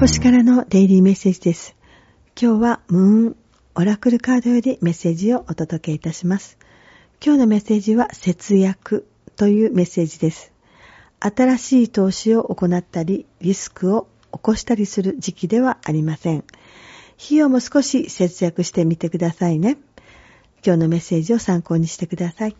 星からのデイリーメッセージです。今日はムーンオラクルカードよりメッセージをお届けいたします。今日のメッセージは節約というメッセージです。新しい投資を行ったり、リスクを起こしたりする時期ではありません。費用も少し節約してみてくださいね。今日のメッセージを参考にしてください。